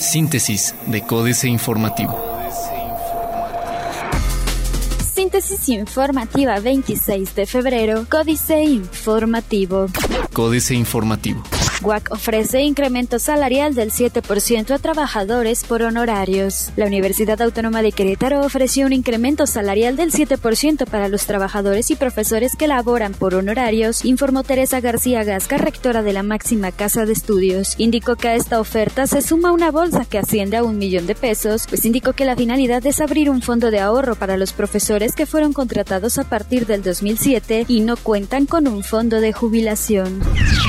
Síntesis de Códice Informativo. Síntesis informativa 26 de febrero, Códice Informativo. Códice Informativo. WAC ofrece incremento salarial del 7% a trabajadores por honorarios. La Universidad Autónoma de Querétaro ofreció un incremento salarial del 7% para los trabajadores y profesores que laboran por honorarios, informó Teresa García Gasca, rectora de la máxima casa de estudios. Indicó que a esta oferta se suma una bolsa que asciende a un millón de pesos, pues indicó que la finalidad es abrir un fondo de ahorro para los profesores que fueron contratados a partir del 2007 y no cuentan con un fondo de jubilación.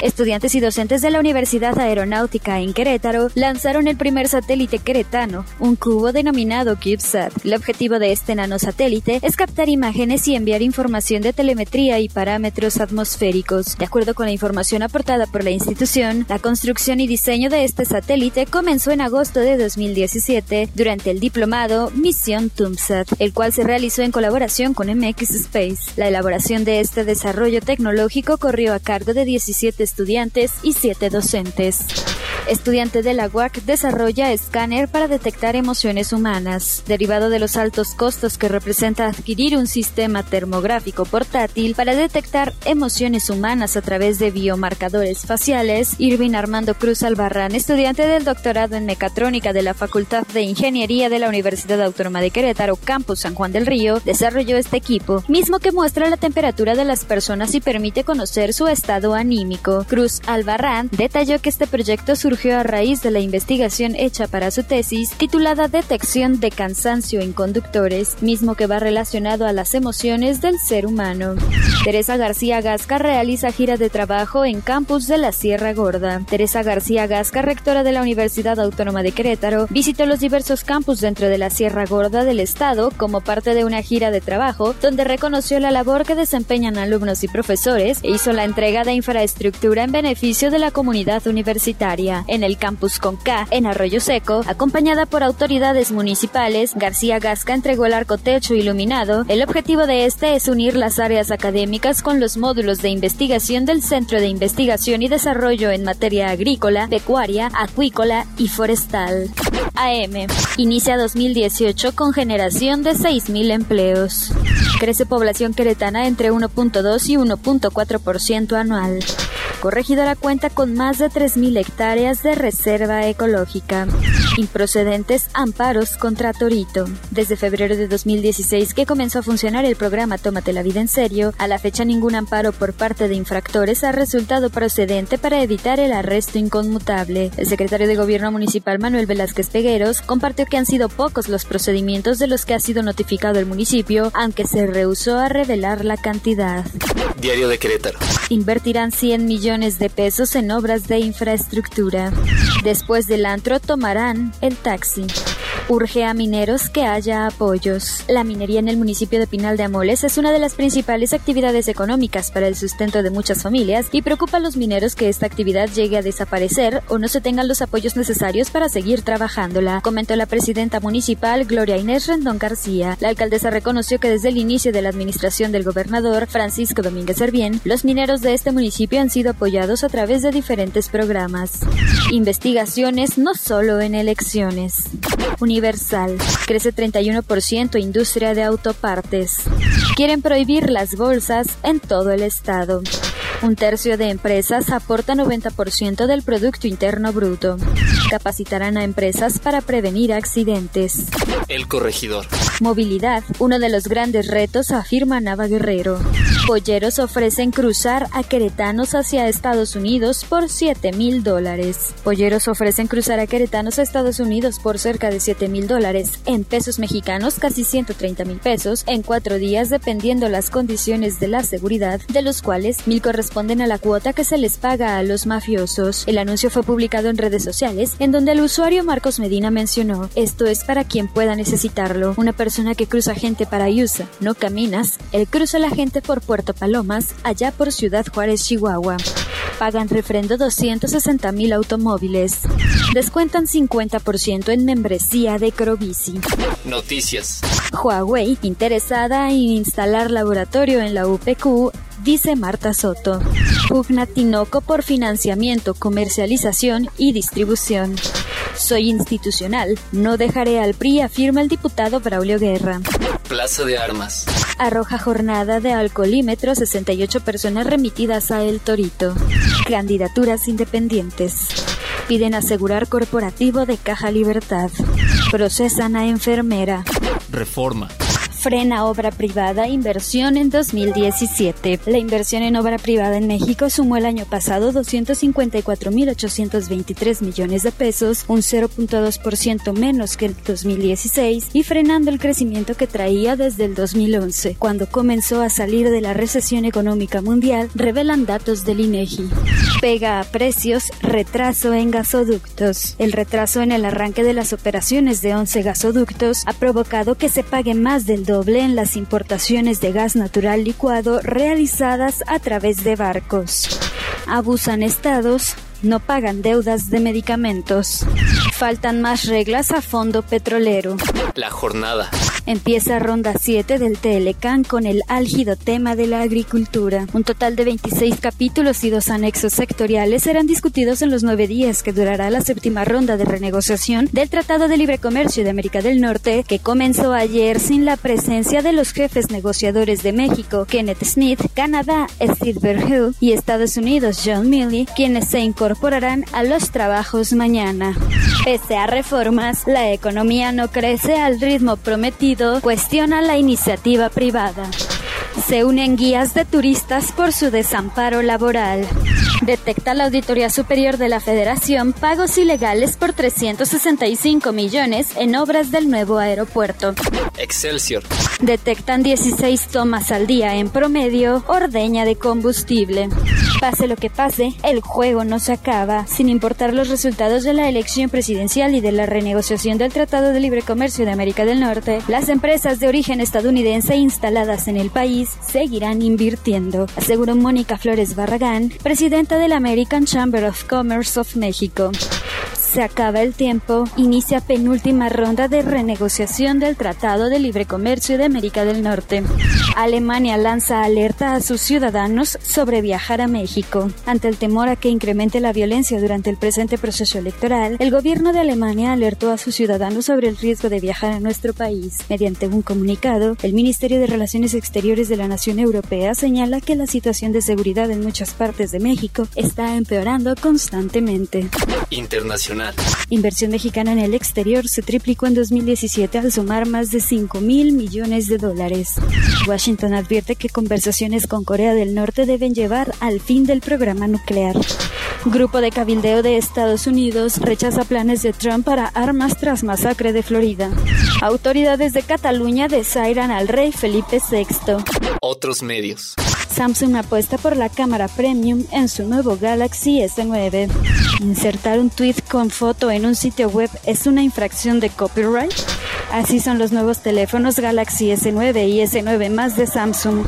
Estudiantes y docentes de la Universidad Aeronáutica en Querétaro lanzaron el primer satélite queretano, un cubo denominado CubeSat. El objetivo de este nanosatélite es captar imágenes y enviar información de telemetría y parámetros atmosféricos. De acuerdo con la información aportada por la institución, la construcción y diseño de este satélite comenzó en agosto de 2017 durante el diplomado Misión TUMSAT, el cual se realizó en colaboración con MX Space. La elaboración de este desarrollo tecnológico corrió a cargo de 17 estudiantes y docentes. Estudiante de la UAC desarrolla escáner para detectar emociones humanas, derivado de los altos costos que representa adquirir un sistema termográfico portátil para detectar emociones humanas a través de biomarcadores faciales. Irving Armando Cruz Albarrán, estudiante del doctorado en mecatrónica de la Facultad de Ingeniería de la Universidad Autónoma de Querétaro, Campus San Juan del Río, desarrolló este equipo, mismo que muestra la temperatura de las personas y permite conocer su estado anímico. Cruz Albarrán detalló que este proyecto surgió a raíz de la investigación hecha para su tesis titulada Detección de cansancio en conductores, mismo que va relacionado a las emociones del ser humano. Teresa García Gasca realiza gira de trabajo en campus de la Sierra Gorda. Teresa García Gasca, rectora de la Universidad Autónoma de Querétaro, visitó los diversos campus dentro de la Sierra Gorda del estado como parte de una gira de trabajo donde reconoció la labor que desempeñan alumnos y profesores e hizo la entrega de infraestructura en beneficio de la comunidad universitaria en el campus Conca, en Arroyo Seco, acompañada por autoridades municipales, García Gasca entregó el arco techo iluminado. El objetivo de este es unir las áreas académicas con los módulos de investigación del Centro de Investigación y Desarrollo en materia agrícola, pecuaria, acuícola y forestal. AM. Inicia 2018 con generación de 6.000 empleos. Crece población queretana entre 1.2 y 1.4% anual. Corregidora cuenta con más de 3.000 hectáreas de reserva ecológica. Improcedentes amparos contra Torito. Desde febrero de 2016 que comenzó a funcionar el programa Tómate la vida en serio, a la fecha ningún amparo por parte de infractores ha resultado procedente para evitar el arresto inconmutable. El secretario de Gobierno Municipal Manuel Velázquez Pegueros compartió que han sido pocos los procedimientos de los que ha sido notificado el municipio, aunque se rehusó a revelar la cantidad. Diario de Querétaro. Invertirán 100 millones de pesos en obras de infraestructura. Después del antro tomarán el taxi urge a mineros que haya apoyos. La minería en el municipio de Pinal de Amoles es una de las principales actividades económicas para el sustento de muchas familias y preocupa a los mineros que esta actividad llegue a desaparecer o no se tengan los apoyos necesarios para seguir trabajándola, comentó la presidenta municipal Gloria Inés Rendón García. La alcaldesa reconoció que desde el inicio de la administración del gobernador Francisco Domínguez Servién, los mineros de este municipio han sido apoyados a través de diferentes programas. Investigaciones no solo en elecciones. Universal. Crece 31% industria de autopartes. Quieren prohibir las bolsas en todo el estado. Un tercio de empresas aporta 90% del Producto Interno Bruto. Capacitarán a empresas para prevenir accidentes. El corregidor. Movilidad, uno de los grandes retos, afirma Nava Guerrero. Polleros ofrecen cruzar a queretanos hacia Estados Unidos por 7 mil dólares. Polleros ofrecen cruzar a queretanos a Estados Unidos por cerca de 7 mil dólares, en pesos mexicanos casi 130 mil pesos, en cuatro días dependiendo las condiciones de la seguridad, de los cuales mil corresponden a la cuota que se les paga a los mafiosos. El anuncio fue publicado en redes sociales, en donde el usuario Marcos Medina mencionó, esto es para quien pueda necesitarlo. Una persona que cruza gente para USA, no caminas, él cruza la gente por Puerto Palomas, allá por Ciudad Juárez, Chihuahua. Pagan refrendo 260 mil automóviles. Descuentan 50% en membresía de Crobici. Noticias. Huawei, interesada en instalar laboratorio en la UPQ, dice Marta Soto. Pugna Tinoco por financiamiento, comercialización y distribución. Soy institucional, no dejaré al PRI, afirma el diputado Braulio Guerra. Plaza de Armas. Arroja jornada de alcoholímetro 68 personas remitidas a El Torito. Candidaturas independientes. Piden asegurar corporativo de Caja Libertad. Procesan a enfermera. Reforma frena obra privada, inversión en 2017. La inversión en obra privada en México sumó el año pasado 254.823 millones de pesos, un 0.2% menos que el 2016 y frenando el crecimiento que traía desde el 2011, cuando comenzó a salir de la recesión económica mundial, revelan datos del INEGI. Pega a precios, retraso en gasoductos. El retraso en el arranque de las operaciones de 11 gasoductos ha provocado que se pague más del doble en las importaciones de gas natural licuado realizadas a través de barcos. Abusan estados, no pagan deudas de medicamentos. Faltan más reglas a fondo petrolero. La jornada. Empieza ronda 7 del Telecan con el álgido tema de la agricultura. Un total de 26 capítulos y dos anexos sectoriales serán discutidos en los nueve días que durará la séptima ronda de renegociación del Tratado de Libre Comercio de América del Norte, que comenzó ayer sin la presencia de los jefes negociadores de México, Kenneth Smith, Canadá, Steve Berhill y Estados Unidos, John Milley, quienes se incorporarán a los trabajos mañana. Pese a reformas, la economía no crece al ritmo prometido, cuestiona la iniciativa privada. Se unen guías de turistas por su desamparo laboral. Detecta la Auditoría Superior de la Federación pagos ilegales por 365 millones en obras del nuevo aeropuerto. Excelsior. Detectan 16 tomas al día en promedio, ordeña de combustible. Pase lo que pase, el juego no se acaba, sin importar los resultados de la elección presidencial y de la renegociación del Tratado de Libre Comercio de América del Norte. Las empresas de origen estadounidense instaladas en el país seguirán invirtiendo, aseguró Mónica Flores Barragán, presidenta del American Chamber of Commerce of México. Se acaba el tiempo, inicia penúltima ronda de renegociación del Tratado de Libre Comercio de América del Norte. Alemania lanza alerta a sus ciudadanos sobre viajar a México. Ante el temor a que incremente la violencia durante el presente proceso electoral, el gobierno de Alemania alertó a sus ciudadanos sobre el riesgo de viajar a nuestro país. Mediante un comunicado, el Ministerio de Relaciones Exteriores de la Nación Europea señala que la situación de seguridad en muchas partes de México está empeorando constantemente. Internacional. Inversión mexicana en el exterior se triplicó en 2017 al sumar más de 5 mil millones de dólares. Washington advierte que conversaciones con Corea del Norte deben llevar al fin del programa nuclear. Grupo de cabildeo de Estados Unidos rechaza planes de Trump para armas tras masacre de Florida. Autoridades de Cataluña desairan al rey Felipe VI. Otros medios. Samsung apuesta por la cámara premium en su nuevo Galaxy S9. Insertar un tweet con foto en un sitio web es una infracción de copyright. Así son los nuevos teléfonos Galaxy S9 y S9 más de Samsung.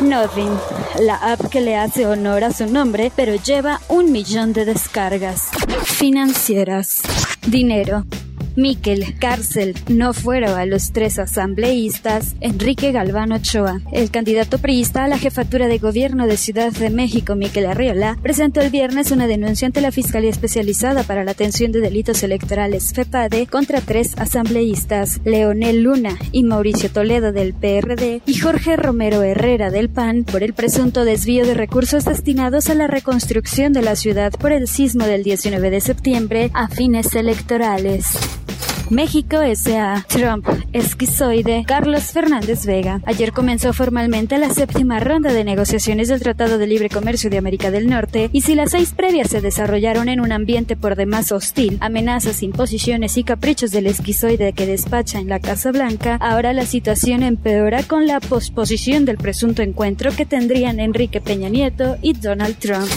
Nothing, la app que le hace honor a su nombre, pero lleva un millón de descargas. Financieras. Dinero. Miquel, cárcel, no fueron a los tres asambleístas, Enrique Galván Ochoa. El candidato priista a la jefatura de gobierno de Ciudad de México, Miquel Arriola, presentó el viernes una denuncia ante la Fiscalía Especializada para la Atención de Delitos Electorales, FEPADE, contra tres asambleístas, Leonel Luna y Mauricio Toledo del PRD y Jorge Romero Herrera del PAN, por el presunto desvío de recursos destinados a la reconstrucción de la ciudad por el sismo del 19 de septiembre a fines electorales. México S.A. Trump, esquizoide, Carlos Fernández Vega. Ayer comenzó formalmente la séptima ronda de negociaciones del Tratado de Libre Comercio de América del Norte y si las seis previas se desarrollaron en un ambiente por demás hostil, amenazas, imposiciones y caprichos del esquizoide que despacha en la Casa Blanca, ahora la situación empeora con la posposición del presunto encuentro que tendrían Enrique Peña Nieto y Donald Trump.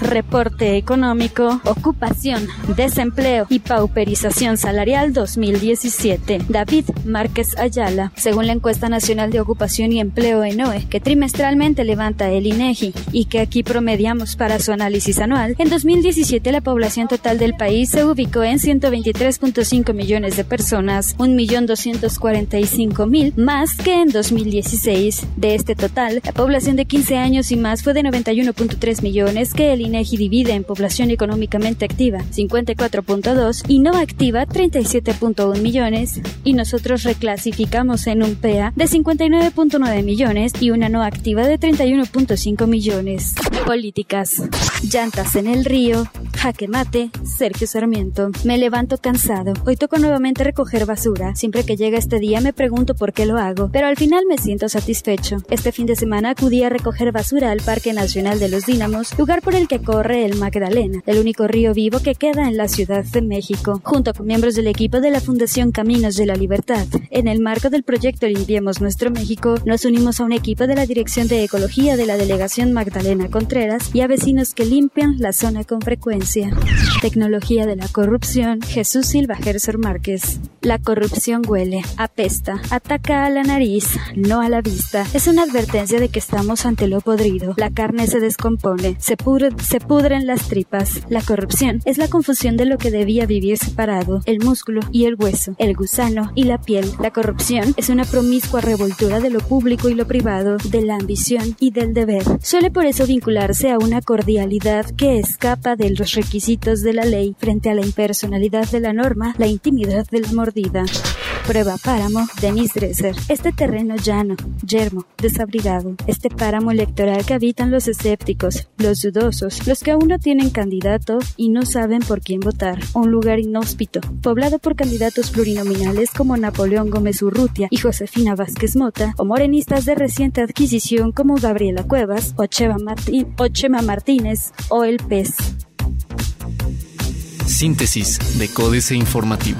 Reporte económico, ocupación, desempleo y pauperización salarial 2017. David Márquez Ayala. Según la encuesta nacional de ocupación y empleo ENOE, que trimestralmente levanta el INEGI y que aquí promediamos para su análisis anual, en 2017 la población total del país se ubicó en 123.5 millones de personas, 1.245.000 más que en 2016. De este total, la población de 15 años y más fue de 91.3 millones que el INEGI divide en población económicamente activa, 54.2 y no activa, 37.1 millones, y nosotros reclasificamos en un PEA de 59.9 millones y una no activa de 31.5 millones. Políticas. Llantas en el río, jaque mate, Sergio Sarmiento. Me levanto cansado. Hoy toco nuevamente recoger basura. Siempre que llega este día me pregunto por qué lo hago, pero al final me siento satisfecho. Este fin de semana acudí a recoger basura al Parque Nacional de los Dínamos, lugar por el que corre el Magdalena, el único río vivo que queda en la Ciudad de México, junto con miembros del equipo de la Fundación Caminos de la Libertad. En el marco del proyecto Limpiemos Nuestro México, nos unimos a un equipo de la Dirección de Ecología de la Delegación Magdalena Contreras y a vecinos que limpian la zona con frecuencia. Tecnología de la corrupción, Jesús Silva Gerser Márquez. La corrupción huele, apesta, ataca a la nariz, no a la vista. Es una advertencia de que estamos ante lo podrido. La carne se descompone, se, pudre, se pudren las tripas. La corrupción es la confusión de lo que debía vivir separado, el músculo y el hueso, el gusano y la piel. La corrupción es una promiscua revoltura de lo público y lo privado, de la ambición y del deber. Suele por eso vincularse a una cordialidad que escapa de los requisitos de la ley frente a la impersonalidad de la norma, la intimidad de la Prueba Páramo, Denis Dresser. Este terreno llano, yermo, desabrigado. Este páramo electoral que habitan los escépticos, los dudosos, los que aún no tienen candidato y no saben por quién votar. Un lugar inhóspito, poblado por candidatos plurinominales como Napoleón Gómez Urrutia y Josefina Vázquez Mota, o morenistas de reciente adquisición como Gabriela Cuevas, o Chema, o Martínez, o El Pez. Síntesis de Códice Informativo.